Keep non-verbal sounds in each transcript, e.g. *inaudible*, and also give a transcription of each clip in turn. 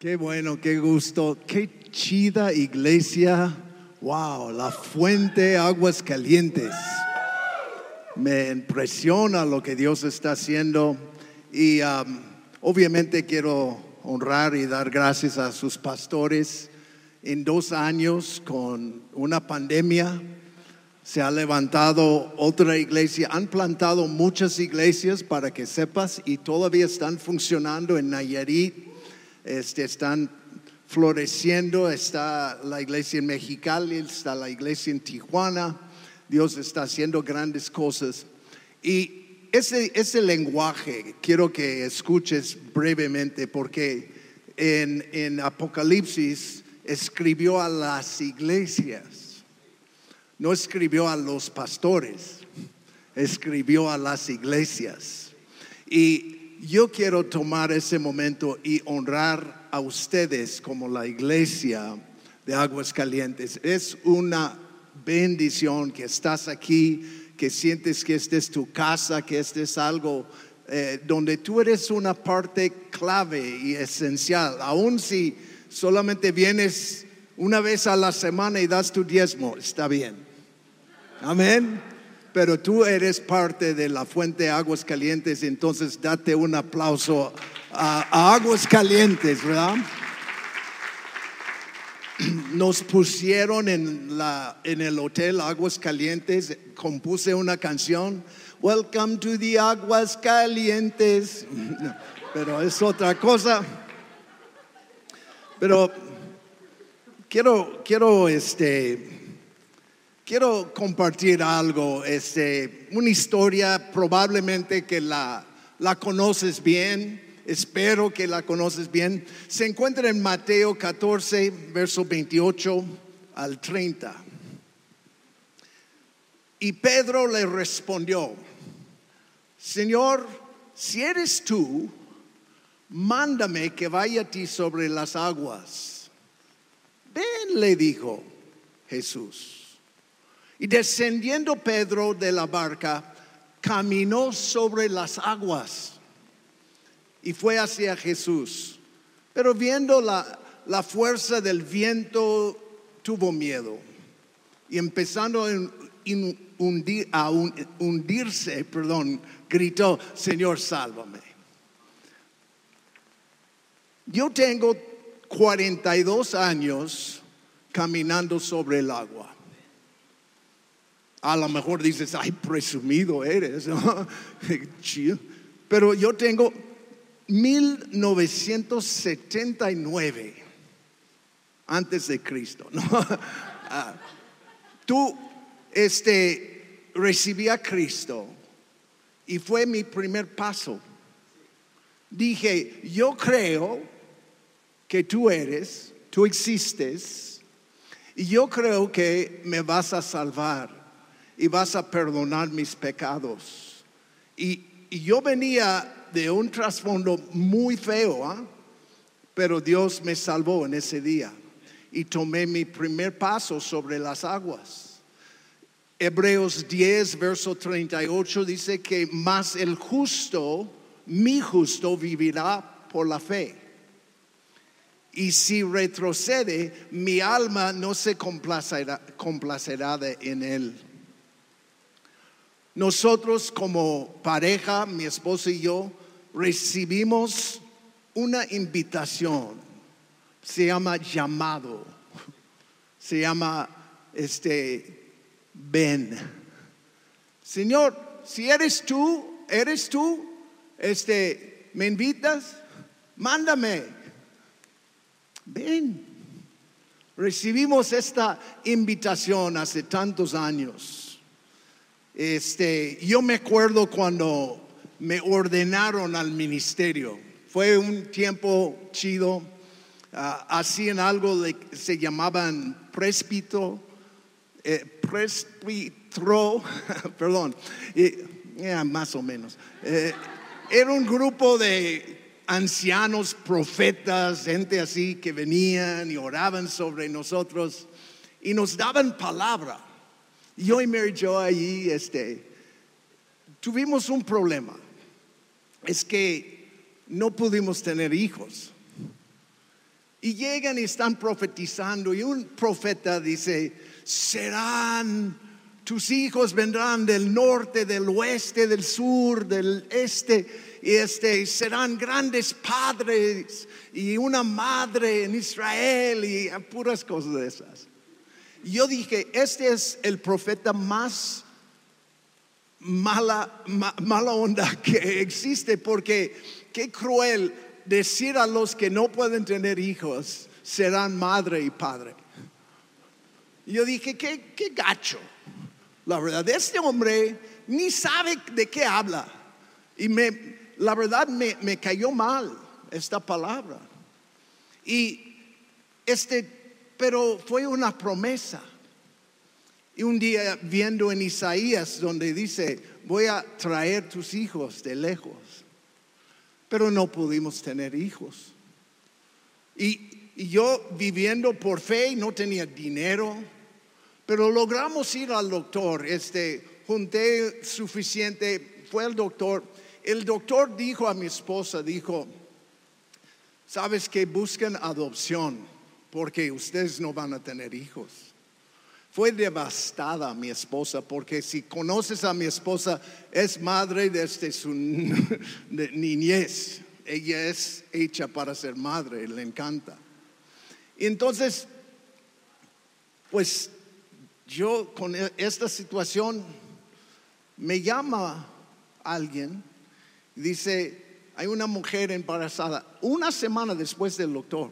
Qué bueno, qué gusto, qué chida iglesia. Wow, la fuente aguas calientes. Me impresiona lo que Dios está haciendo y um, obviamente quiero honrar y dar gracias a sus pastores. En dos años con una pandemia se ha levantado otra iglesia, han plantado muchas iglesias para que sepas y todavía están funcionando en Nayarit este, están floreciendo, está la iglesia en Mexicali, está la iglesia en Tijuana, Dios está haciendo grandes cosas. Y ese, ese lenguaje quiero que escuches brevemente porque en, en Apocalipsis escribió a las iglesias, no escribió a los pastores, escribió a las iglesias. Y yo quiero tomar ese momento y honrar a ustedes como la iglesia de Aguas Calientes. Es una bendición que estás aquí, que sientes que esta es tu casa, que este es algo eh, donde tú eres una parte clave y esencial, aun si solamente vienes una vez a la semana y das tu diezmo, está bien. Amén pero tú eres parte de la fuente de aguas calientes, entonces date un aplauso a, aguas calientes, ¿verdad? Nos pusieron en, el hotel Aguas Calientes, compuse una canción, Welcome to the Aguas Calientes, pero es otra cosa. Pero quiero, quiero este, Quiero compartir algo, este, una historia probablemente que la, la conoces bien, espero que la conoces bien. Se encuentra en Mateo 14, verso 28 al 30. Y Pedro le respondió, Señor, si eres tú, mándame que vaya a ti sobre las aguas. Ven, le dijo Jesús. Y descendiendo Pedro de la barca, caminó sobre las aguas y fue hacia Jesús. Pero viendo la, la fuerza del viento, tuvo miedo. Y empezando a, hundir, a hundirse, perdón, gritó, Señor, sálvame. Yo tengo 42 años caminando sobre el agua. A lo mejor dices, ay, presumido eres. *laughs* Pero yo tengo 1979 antes de Cristo. *laughs* Ah, tú, este, recibí a Cristo y fue mi primer paso. Dije, yo creo que tú eres, tú existes, y yo creo que me vas a salvar y vas a perdonar mis pecados. Y, yo venía de un trasfondo muy feo, ¿ah? pero Dios me salvó en ese día y tomé mi primer paso sobre las aguas. Hebreos 10, verso 38 dice que más el justo, mi justo, vivirá por la fe. Y si retrocede, mi alma no se complacerá, complacerá en él. Nosotros como pareja, mi esposo y yo, recibimos una invitación. Se llama llamado. Se llama este ven. Señor, si eres tú, eres tú, este, me invitas, mándame. Ven. Recibimos esta invitación hace tantos años. Este, yo me acuerdo cuando me ordenaron al ministerio. Fue un tiempo chido. Ah, hacían algo de, se llamaban presbito, eh, presbitro, *laughs* perdón, más o menos. Eh, era un grupo de ancianos, profetas, gente así que venían y oraban sobre nosotros y nos daban palabra. Yo y Mary Jo allí, este, tuvimos un problema. Es que no pudimos tener hijos. Y llegan y están profetizando y un profeta dice, serán, tus hijos vendrán del norte, del oeste, del sur, del este, y este, serán grandes padres y una madre en Israel y puras cosas de esas. Yo dije, este es el profeta más mala, mala onda *laughs* que existe porque qué cruel decir a los que no pueden tener hijos serán madre y padre. yo dije, qué, qué gacho. La verdad, este hombre ni sabe de qué habla. Y me, la verdad me, me cayó mal esta palabra. Y este, pero fue una promesa. Y un día viendo en Isaías donde dice, voy a traer tus hijos de lejos, pero no pudimos tener hijos. Y, yo viviendo por fe, no tenía dinero, pero logramos ir al doctor, este, junté suficiente, fue el doctor. El doctor dijo a mi esposa, dijo, sabes que buscan adopción porque ustedes no van a tener hijos. Fue devastada mi esposa, porque si conoces a mi esposa, es madre desde su *laughs* niñez. Ella es hecha para ser madre, le encanta. Entonces, pues yo con e, esta situación me llama alguien y dice, hay una mujer embarazada una semana después del doctor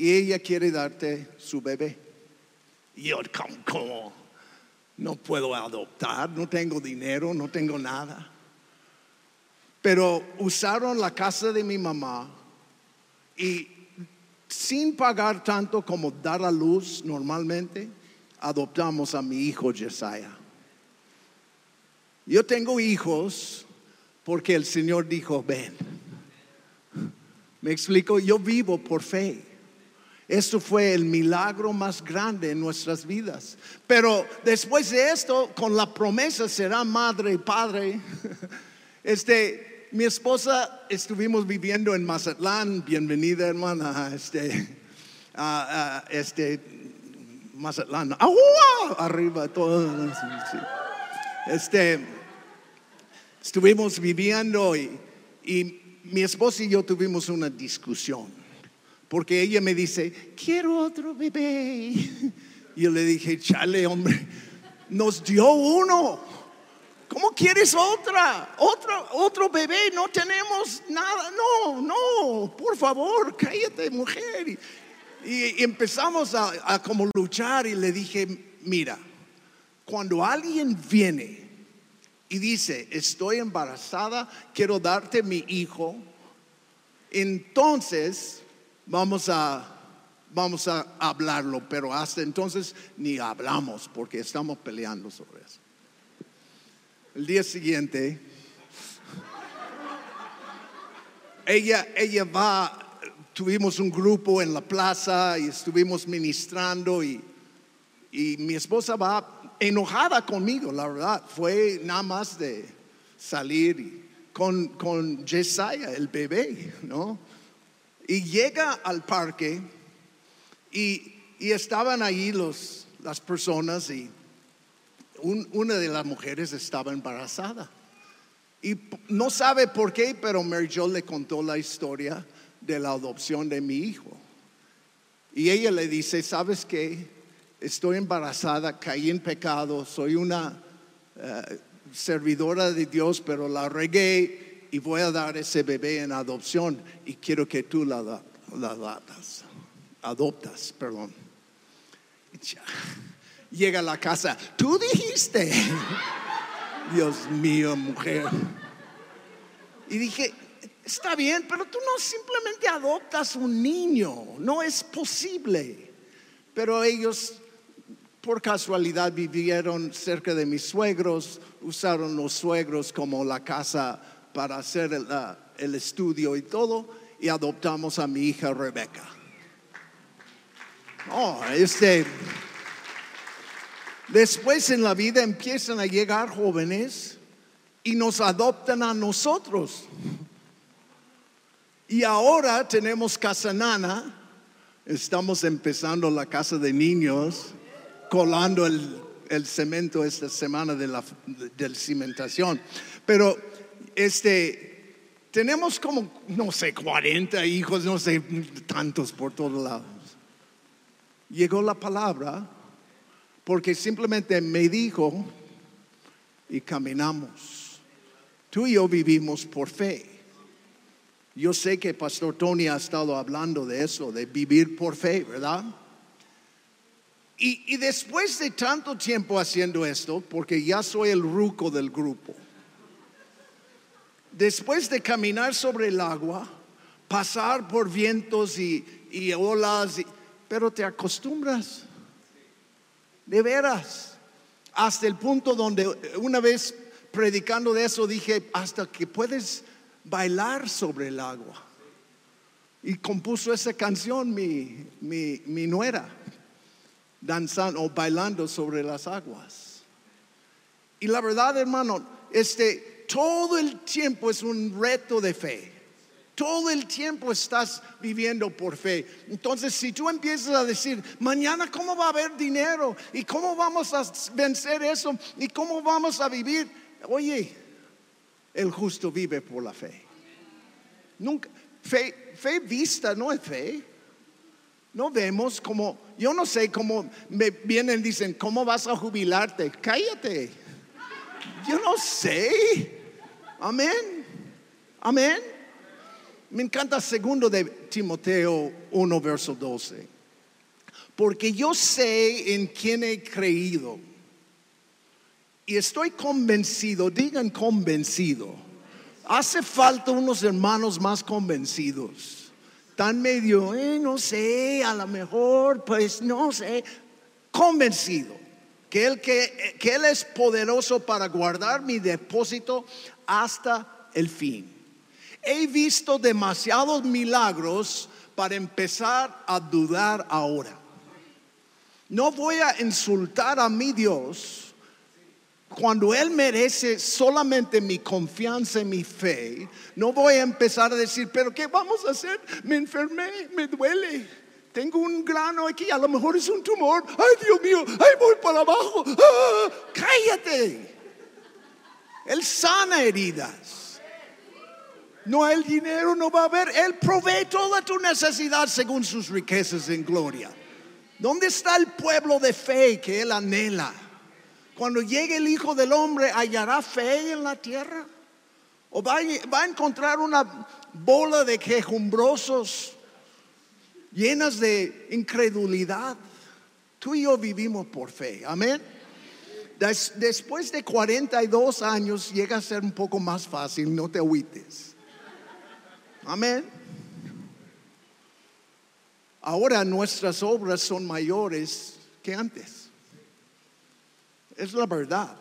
y ella quiere darte su bebé. Y yo, ¿cómo, No puedo adoptar, no tengo dinero, no tengo nada. Pero usaron la casa de mi mamá y sin pagar tanto como dar a luz normalmente, adoptamos a mi hijo Jesiah. Yo tengo hijos porque el Señor dijo, ven. Me explico, yo vivo por fe. Esto fue el milagro más grande en nuestras vidas. Pero después de esto, con la promesa será madre y padre. *laughs* Este, mi esposa estuvimos viviendo en Mazatlán. Bienvenida, hermana. Este, este, Mazatlán. Arriba, todo. Este, estuvimos viviendo y, y mi esposa y yo tuvimos una discusión porque ella me dice, quiero otro bebé. *laughs* Y yo le dije, chale, hombre, nos dio uno. ¿Cómo quieres otra? Otro, otro bebé, no tenemos nada. No, no, por favor, cállate, mujer. Y, empezamos a como luchar y le dije, mira, cuando alguien viene y dice, estoy embarazada, quiero darte mi hijo, entonces vamos a, vamos a hablarlo, pero hasta entonces ni hablamos porque estamos peleando sobre eso. El día siguiente, ella, ella va, tuvimos un grupo en la plaza y estuvimos ministrando y, y mi esposa va enojada conmigo, la verdad, fue nada más de salir con, con el bebé, ¿no? Y llega al parque y, estaban ahí los, las personas y una de las mujeres estaba embarazada. Y no sabe por qué, pero Mary Jo le contó la historia de la adopción de mi hijo. Y ella le dice, ¿sabes qué? Estoy embarazada, caí en pecado, soy una eh, servidora de Dios, pero la regué y voy a dar ese bebé en adopción y quiero que tú la, adoptas, perdón. Llega a la casa, tú dijiste, *laughs* Dios mío, mujer. Y dije, está bien, pero tú no simplemente adoptas un niño, no es posible. Pero ellos por casualidad vivieron cerca de mis suegros, usaron los suegros como la casa para hacer el, estudio y todo, y adoptamos a mi hija Rebeca. Oh, este. Después en la vida empiezan a llegar jóvenes y nos adoptan a nosotros. Y ahora tenemos Casanana Estamos empezando la casa de niños, colando el, el cemento esta semana de la del cimentación. Pero este tenemos como, no sé, 40 hijos, no sé, tantos por todos lados. Llegó la palabra porque simplemente me dijo y caminamos. Tú y yo vivimos por fe. Yo sé que Pastor Tony ha estado hablando de eso, de vivir por fe, ¿verdad? Y, y, después de tanto tiempo haciendo esto, porque ya soy el ruco del grupo, después de caminar sobre el agua, pasar por vientos y, olas, pero te acostumbras, de veras, hasta el punto donde una vez predicando de eso dije, hasta que puedes bailar sobre el agua. Y compuso esa canción mi, mi, mi nuera, danzando o bailando sobre las aguas. Y la verdad, hermano, este, todo el tiempo es un reto de fe. Todo el tiempo estás viviendo por fe. Entonces, si tú empiezas a decir, mañana cómo va a haber dinero y cómo vamos a vencer eso y cómo vamos a vivir, oye, el justo vive por la fe. Nunca, fe, fe vista no es fe. No vemos como, yo no sé cómo me vienen y dicen, ¿cómo vas a jubilarte? Cállate. Yo no sé. Amén. Amén. Me encanta segundo de Timoteo 1, verso 12. Porque yo sé en quién he creído y estoy convencido, digan convencido. Hace falta unos hermanos más convencidos. Tan medio, eh, no sé, a lo mejor, pues no sé. Convencido que él, es poderoso para guardar mi depósito hasta el fin. He visto demasiados milagros para empezar a dudar ahora. No voy a insultar a mi Dios cuando Él merece solamente mi confianza y mi fe, no voy a empezar a decir, pero ¿qué vamos a hacer? Me enfermé, me duele. Tengo un grano aquí, a lo mejor es un tumor. Ay, Dios mío, ay, voy para abajo. ¡Ah! cállate. Él sana heridas. No, el dinero no va a haber. Él provee toda tu necesidad según sus riquezas en gloria. ¿Dónde está el pueblo de fe que Él anhela? Cuando llegue el Hijo del Hombre, ¿hallará fe en la tierra? ¿O va, a encontrar una bola de quejumbrosos llenas de incredulidad? Tú y yo vivimos por fe, amén. después de 42 años llega a ser un poco más fácil, no te agüites. Amén. Ahora nuestras obras son mayores que antes es la verdad.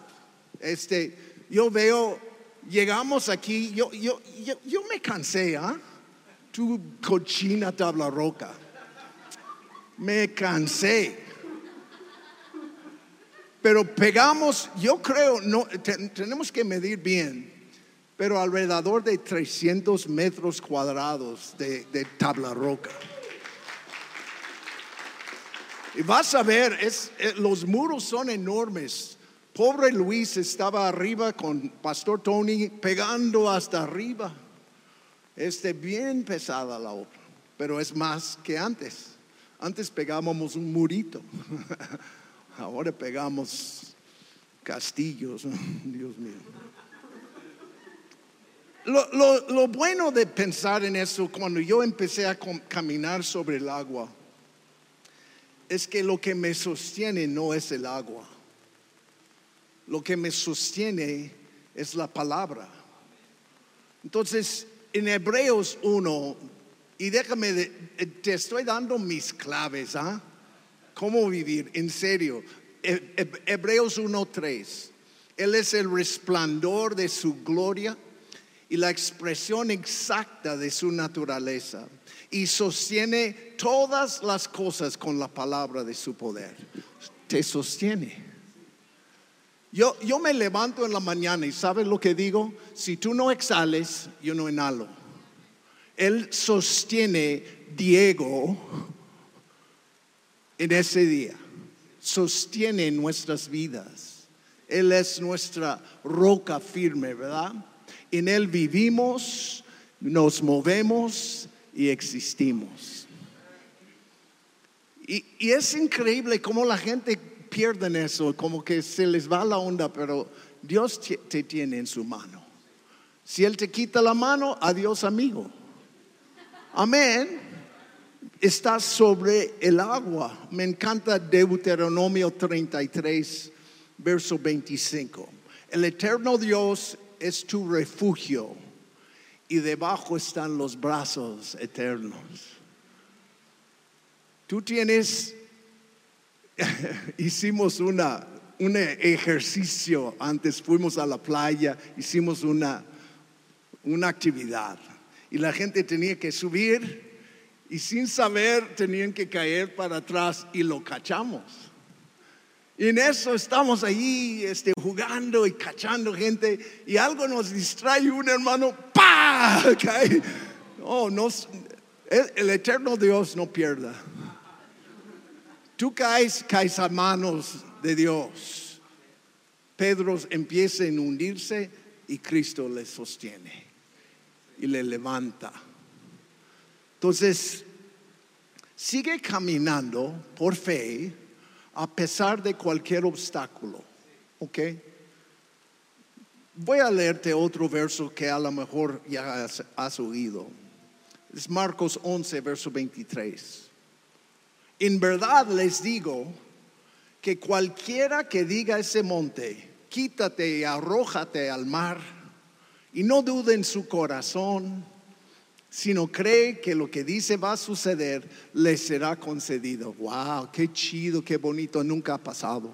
Este, yo veo, llegamos aquí, yo, yo, yo, me cansé, ¿ah? Tu cochina tabla roca. Me cansé. Pero pegamos, yo creo, no, tenemos que medir bien, pero alrededor de 300 metros cuadrados de, de tabla roca. Y vas a ver, es, eh, los muros son enormes. Pobre Luis estaba arriba con Pastor Tony pegando hasta arriba. Este bien pesada la obra, pero es más que antes. Antes pegábamos un murito. *laughs* Ahora pegamos castillos. *laughs* Dios mío. Lo, lo, bueno de pensar en eso cuando yo empecé a caminar sobre el agua es que lo que me sostiene no es el agua. Lo que me sostiene es la palabra. Entonces, en Hebreos 1, y déjame, eh, te estoy dando mis claves, ¿ah? ¿Cómo vivir? En serio. Hebreos 1.3. Él es el resplandor de su gloria y la expresión exacta de su naturaleza y sostiene todas las cosas con la palabra de su poder. Te sostiene. Yo, yo me levanto en la mañana y ¿sabes lo que digo? Si tú no exhales, yo no inhalo. Él sostiene Diego en ese día. Sostiene nuestras vidas. Él es nuestra roca firme, ¿verdad? En Él vivimos, nos movemos y existimos. Y, y es increíble cómo la gente pierde eso, como que se les va la onda, pero Dios te tiene en su mano. Si Él te quita la mano, adiós amigo. Amén. Estás sobre el agua. Me encanta Deuteronomio 33, verso 25. El eterno Dios es tu refugio y debajo están los brazos eternos. Tú tienes, *laughs* hicimos una, un ejercicio antes, fuimos a la playa, hicimos una, una actividad y la gente tenía que subir y sin saber tenían que caer para atrás y lo cachamos. Y en eso estamos ahí este, jugando y cachando gente y algo nos distrae un hermano, ¡pa! *laughs* Cae. Oh, no, el, el eterno Dios no pierda. Tú caes, caes a manos de Dios. Pedro empieza a hundirse y Cristo le sostiene y le levanta. Entonces, sigue caminando por fe a pesar de cualquier obstáculo. ¿Ok? Voy a leerte otro verso que a lo mejor ya has, has oído. Es Marcos 11, verso 23. En verdad les digo que cualquiera que diga ese monte, quítate y arrójate al mar, y no dude en su corazón, sino cree que lo que dice va a suceder, le será concedido. Wow, qué chido, qué bonito, nunca ha pasado.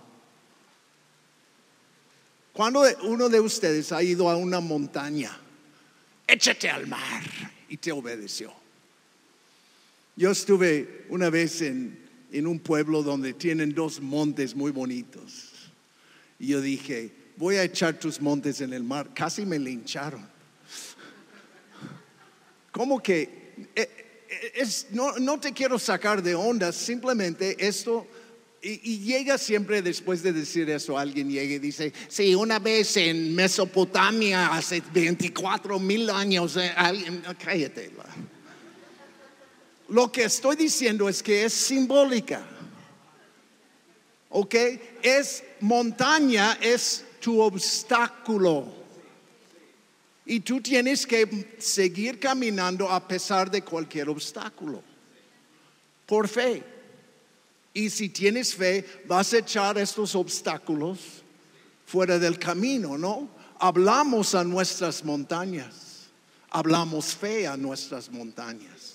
Cuando uno de ustedes ha ido a una montaña, échate al mar y te obedeció. Yo estuve una vez en, en un pueblo donde tienen dos montes muy bonitos. Y yo dije, voy a echar tus montes en el mar. Casi me lincharon. ¿Cómo que? eh, es, no, no te quiero sacar de onda, simplemente esto... Y, y llega siempre después de decir eso, alguien llega y dice, sí, una vez en Mesopotamia, hace 24 mil años, eh, alguien, cállate. la. Lo que estoy diciendo es que es simbólica. ¿Ok? Es montaña, es tu obstáculo. Y tú tienes que seguir caminando a pesar de cualquier obstáculo. Por fe. Y si tienes fe, vas a echar estos obstáculos fuera del camino, ¿no? Hablamos a nuestras montañas. Hablamos fe a nuestras montañas.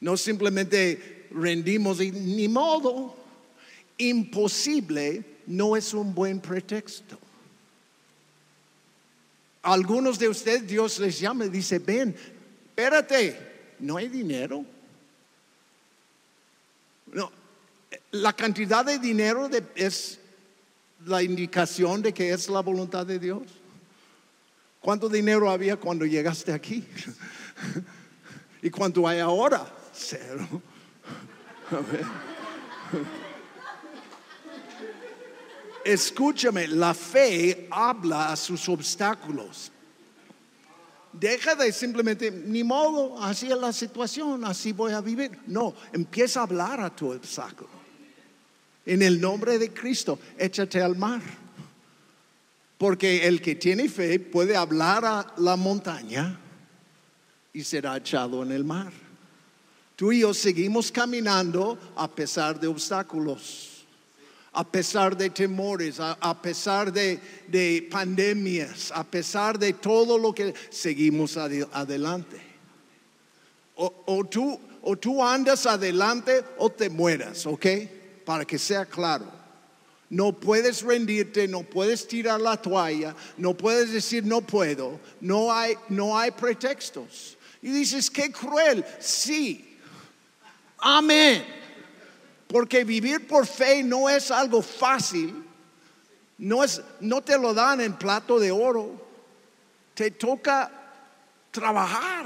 No simplemente rendimos y ni modo. Imposible no es un buen pretexto. Algunos de ustedes Dios les llama y dice, ven, espérate, no hay dinero. No, la cantidad de dinero es la indicación de que es la voluntad de Dios. ¿Cuánto dinero había cuando llegaste aquí? *laughs* ¿Y cuánto hay ahora? Cero. Escúchame, la fe habla a sus obstáculos. Deja de simplemente, ni modo, así es la situación, así voy a vivir. No, empieza a hablar a tu obstáculo. En el nombre de Cristo, échate al mar. Porque el que tiene fe puede hablar a la montaña y será echado en el mar. Tú y yo seguimos caminando a pesar de obstáculos, a pesar de temores, a, a pesar de, de pandemias, a pesar de todo lo que seguimos ade- adelante. O, o tú, o tú andas adelante o te mueras, ¿ok? Para que sea claro. No puedes rendirte, no puedes tirar la toalla, no puedes decir no puedo, no hay, no hay pretextos. Y dices, qué cruel, sí. Amén. Porque vivir por fe no es algo fácil, no, es, no te lo dan en plato de oro, te toca trabajar,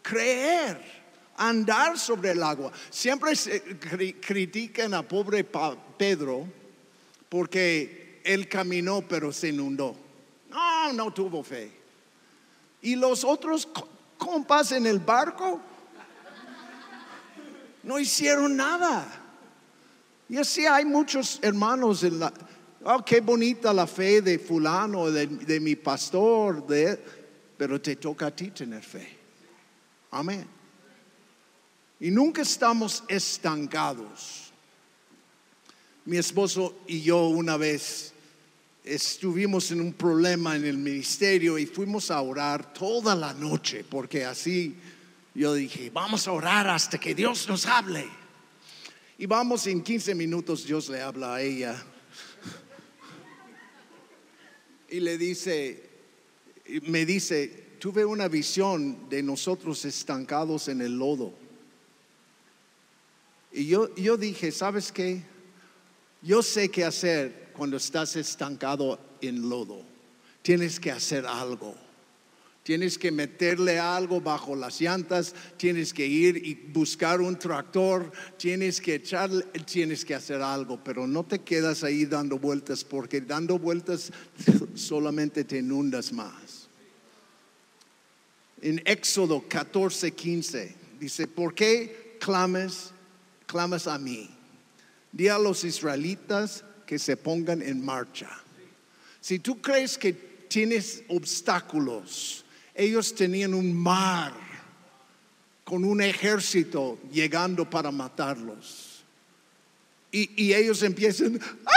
creer, andar sobre el agua. Siempre se cri- critican a pobre Pedro porque él caminó pero se inundó. No, no tuvo fe. Y los otros co- compas en el barco no hicieron nada. Y así hay muchos hermanos en la... Oh, qué bonita la fe de fulano, de, de mi pastor, de, pero te toca a ti tener fe. Amén. Y nunca estamos estancados. Mi esposo y yo una vez estuvimos en un problema en el ministerio y fuimos a orar toda la noche, porque así yo dije, vamos a orar hasta que Dios nos hable. Y vamos en 15 minutos, Dios le habla a ella. Y le dice, me dice, tuve una visión de nosotros estancados en el lodo. Y yo, yo dije, ¿sabes qué? Yo sé qué hacer cuando estás estancado en lodo. Tienes que hacer algo. Tienes que meterle algo bajo las llantas, tienes que ir y buscar un tractor, tienes que echarle, tienes que hacer algo, pero no te quedas ahí dando vueltas porque dando vueltas *laughs* solamente te inundas más. En Éxodo 14, 15 dice, ¿por qué clamas, clamas a mí? Di a los israelitas que se pongan en marcha. Si tú crees que tienes obstáculos, ellos tenían un mar con un ejército llegando para matarlos. Y, ellos empiezan, ¡ah!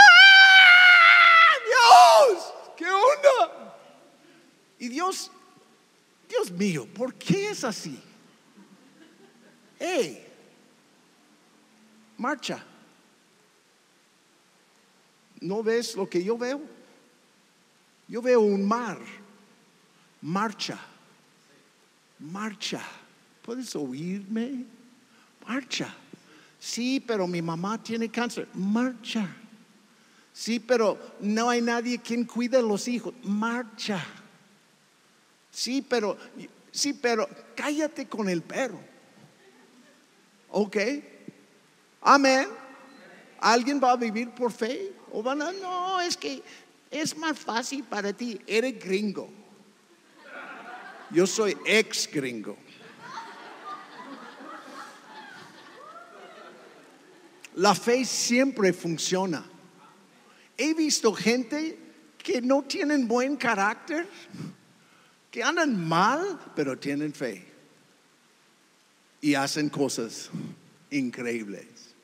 Dios, ¿qué onda? Y Dios, Dios mío, ¿por qué es así? Hey, marcha. ¿No ves lo que yo veo? Yo veo un mar. Marcha. Marcha. ¿Puedes oírme? Marcha. Sí, pero mi mamá tiene cáncer. Marcha. Sí, pero no hay nadie quien cuide a los hijos. Marcha. Sí, pero sí, pero cállate con el perro. ¿Ok? Amén. ¿Alguien va a vivir por fe? ¿O van a, no, es que es más fácil para ti. Eres gringo. Yo soy ex gringo. La fe siempre funciona. He visto gente que no tienen buen carácter, que andan mal, pero tienen fe. Y hacen cosas increíbles.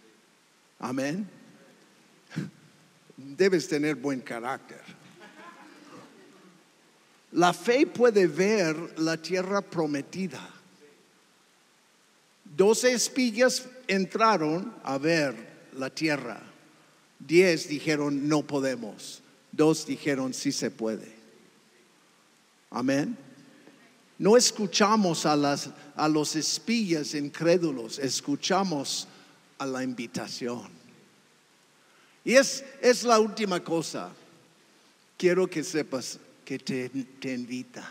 Amén. Debes tener buen carácter. La fe puede ver la tierra prometida. Doce espillas entraron a ver la tierra. Diez dijeron no podemos. Dos dijeron sí se puede. Amén. No escuchamos a, las, a los espías incrédulos, escuchamos a la invitación. Y es, es la última cosa. Quiero que sepas que te, te invita.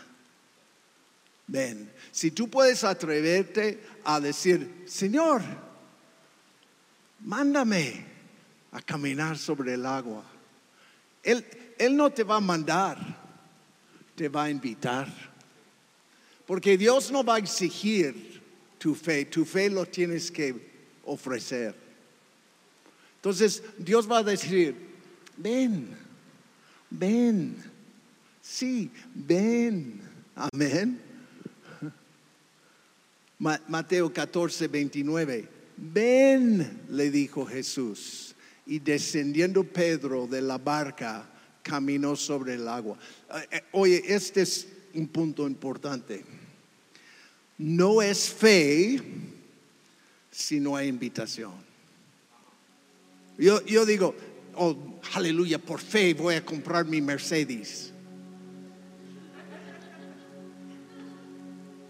Ven, si tú puedes atreverte a decir, Señor, mándame a caminar sobre el agua. Él, él no te va a mandar, te va a invitar. Porque Dios no va a exigir tu fe, tu fe lo tienes que ofrecer. Entonces Dios va a decir, ven, ven, sí, ven, amén. Ma- Mateo 14, 29, ven, le dijo Jesús, y descendiendo Pedro de la barca, caminó sobre el agua. Eh, eh, Oye, este es un punto importante. No es fe si no hay invitación. Yo, yo digo, oh, aleluya, por fe voy a comprar mi Mercedes.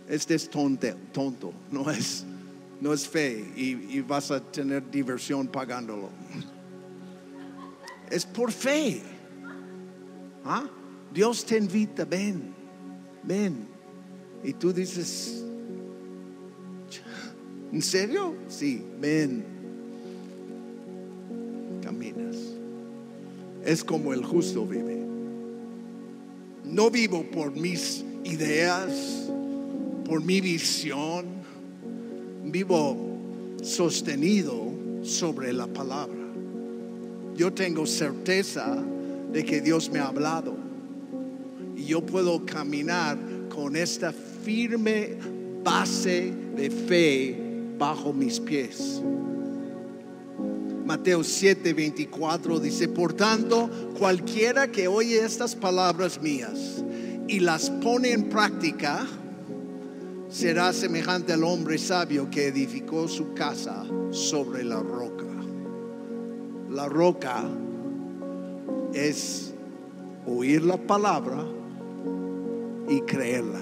Este es tonte, tonto, no es, no es fe y, y vas a tener diversión pagándolo. Es por fe. ¿Ah? Dios te invita, ven, ven. Y tú dices, ¿En serio? Sí, ven. Caminas. Es como el justo vive. No vivo por mis ideas, por mi visión. Vivo sostenido sobre la palabra. Yo tengo certeza de que Dios me ha hablado. Y yo puedo caminar con esta firme base de fe bajo mis pies. Mateo 7, 24 dice, por tanto, cualquiera que oye estas palabras mías y las pone en práctica, será semejante al hombre sabio que edificó su casa sobre la roca. La roca es oír la palabra y creerla.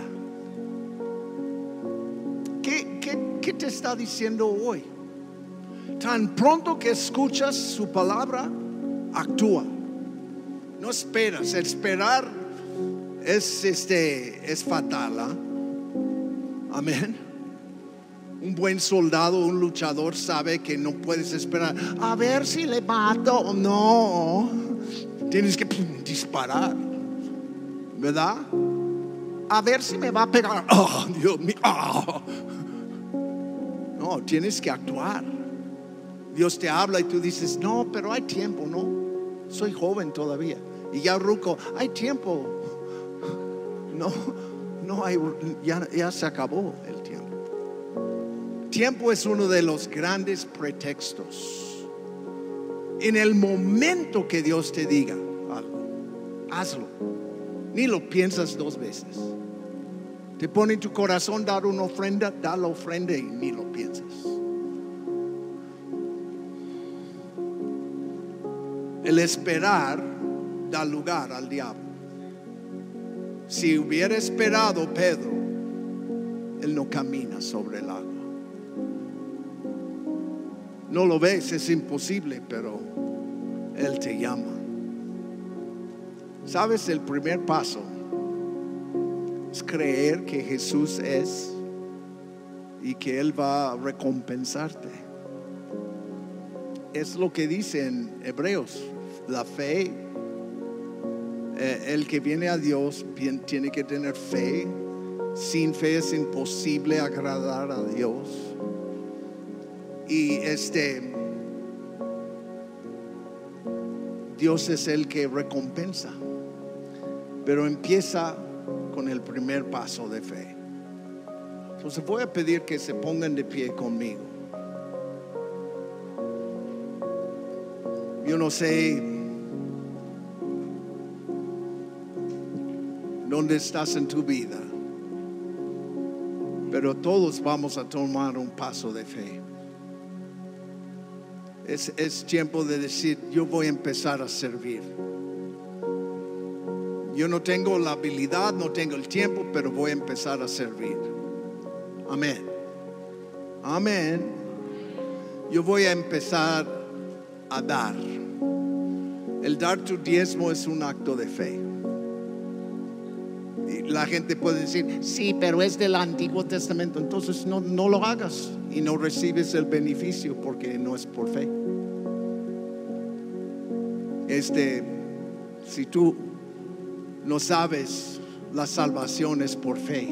¿Qué, qué, te está diciendo hoy? Tan pronto que escuchas su palabra, actúa. No esperas. Esperar es, este, es fatal. ¿ah? Amén. Un buen soldado, un luchador sabe que no puedes esperar a ver si le mato no. Tienes que disparar, ¿verdad? A ver si me va a pegar. Oh, Dios mío. No, tienes que actuar. Dios te habla y tú dices, no, pero hay tiempo, no. Soy joven todavía. Y ya ruco, hay tiempo. No no hay, ya, ya se acabó el tiempo. Tiempo es uno de los grandes pretextos. En el momento que Dios te diga algo, hazlo. Ni lo piensas dos veces. Te pone en tu corazón dar una ofrenda, da la ofrenda y ni lo piensas. El esperar da lugar al diablo. Si hubiera esperado Pedro, él no camina sobre el agua. No lo ves, es imposible, pero Él te llama. ¿Sabes? El primer paso es creer que Jesús es y que Él va a recompensarte. Es lo que dice en Hebreos, la fe eh, el que viene a Dios tiene que tener fe. Sin fe es imposible agradar a Dios. Y este Dios es el que recompensa. Pero empieza con el primer paso de fe. Entonces voy a pedir que se pongan de pie conmigo. Yo no sé dónde estás en tu vida. Pero todos vamos a tomar un paso de fe. Es, es tiempo de decir, yo voy a empezar a servir. Yo no tengo la habilidad, no tengo el tiempo, pero voy a empezar a servir. Amén. Amén. Yo voy a empezar a dar. El dar tu diezmo es un acto de fe la gente puede decir, sí, pero es del Antiguo Testamento. Entonces no, no lo hagas y no recibes el beneficio porque no es por fe. Este, si tú no sabes, la salvación es por fe,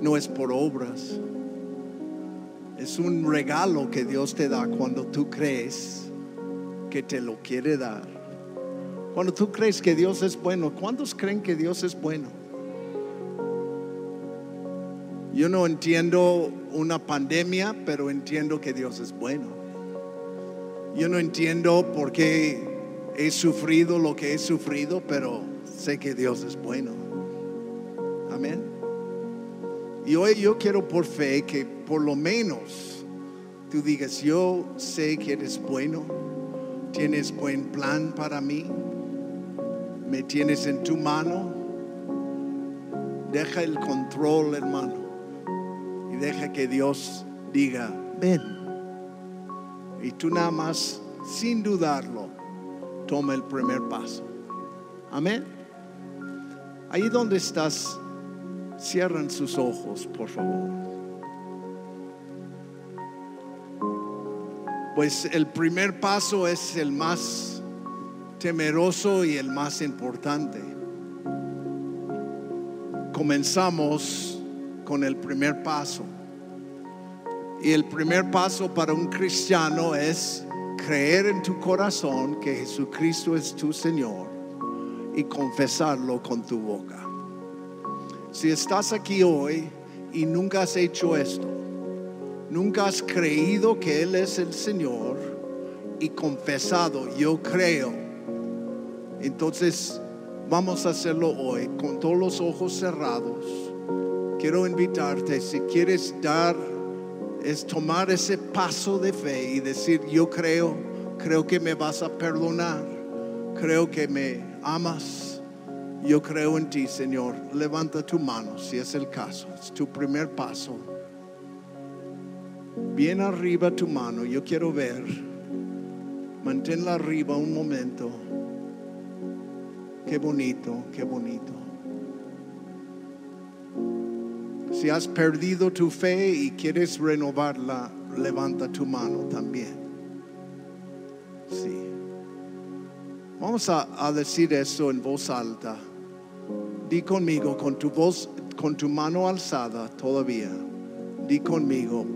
no es por obras. Es un regalo que Dios te da cuando tú crees que te lo quiere dar. Cuando tú crees que Dios es bueno, ¿cuántos creen que Dios es bueno? Yo no entiendo una pandemia, pero entiendo que Dios es bueno. Yo no entiendo por qué he sufrido lo que he sufrido, pero sé que Dios es bueno. Amén. Y hoy yo quiero por fe que por lo menos tú digas, yo sé que eres bueno, tienes buen plan para mí, me tienes en tu mano. Deja el control, hermano deja que Dios diga, ven. Y tú nada más, sin dudarlo, toma el primer paso. Amén. Ahí donde estás, cierran sus ojos, por favor. Pues el primer paso es el más temeroso y el más importante. Comenzamos con el primer paso. Y el primer paso para un cristiano es creer en tu corazón que Jesucristo es tu Señor y confesarlo con tu boca. Si estás aquí hoy y nunca has hecho esto, nunca has creído que Él es el Señor y confesado, yo creo, entonces vamos a hacerlo hoy con todos los ojos cerrados. Quiero invitarte, si quieres dar, es tomar ese paso de fe y decir, yo creo, creo que me vas a perdonar, creo que me amas, yo creo en ti, Señor. Levanta tu mano si es el caso, es tu primer paso. Bien arriba tu mano, yo quiero ver. Manténla arriba un momento. Qué bonito, qué bonito. Si has perdido tu fe y quieres renovarla, levanta tu mano también. Sí. Vamos a, a decir eso en voz alta. Di conmigo con tu voz, con tu mano alzada todavía. Di conmigo,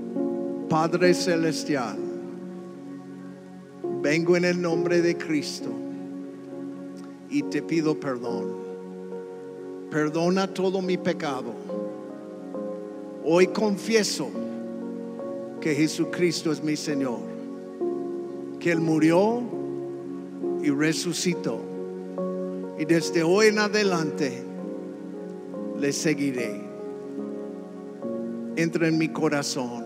Padre Celestial, vengo en el nombre de Cristo y te pido perdón. Perdona todo mi pecado. Hoy confieso que Jesucristo es mi Señor, que Él murió y resucitó. Y desde hoy en adelante le seguiré. Entra en mi corazón.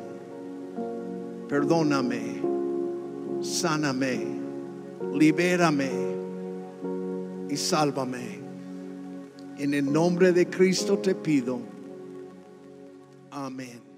Perdóname. Sáname. Libérame. Y sálvame. En el nombre de Cristo te pido. Amén.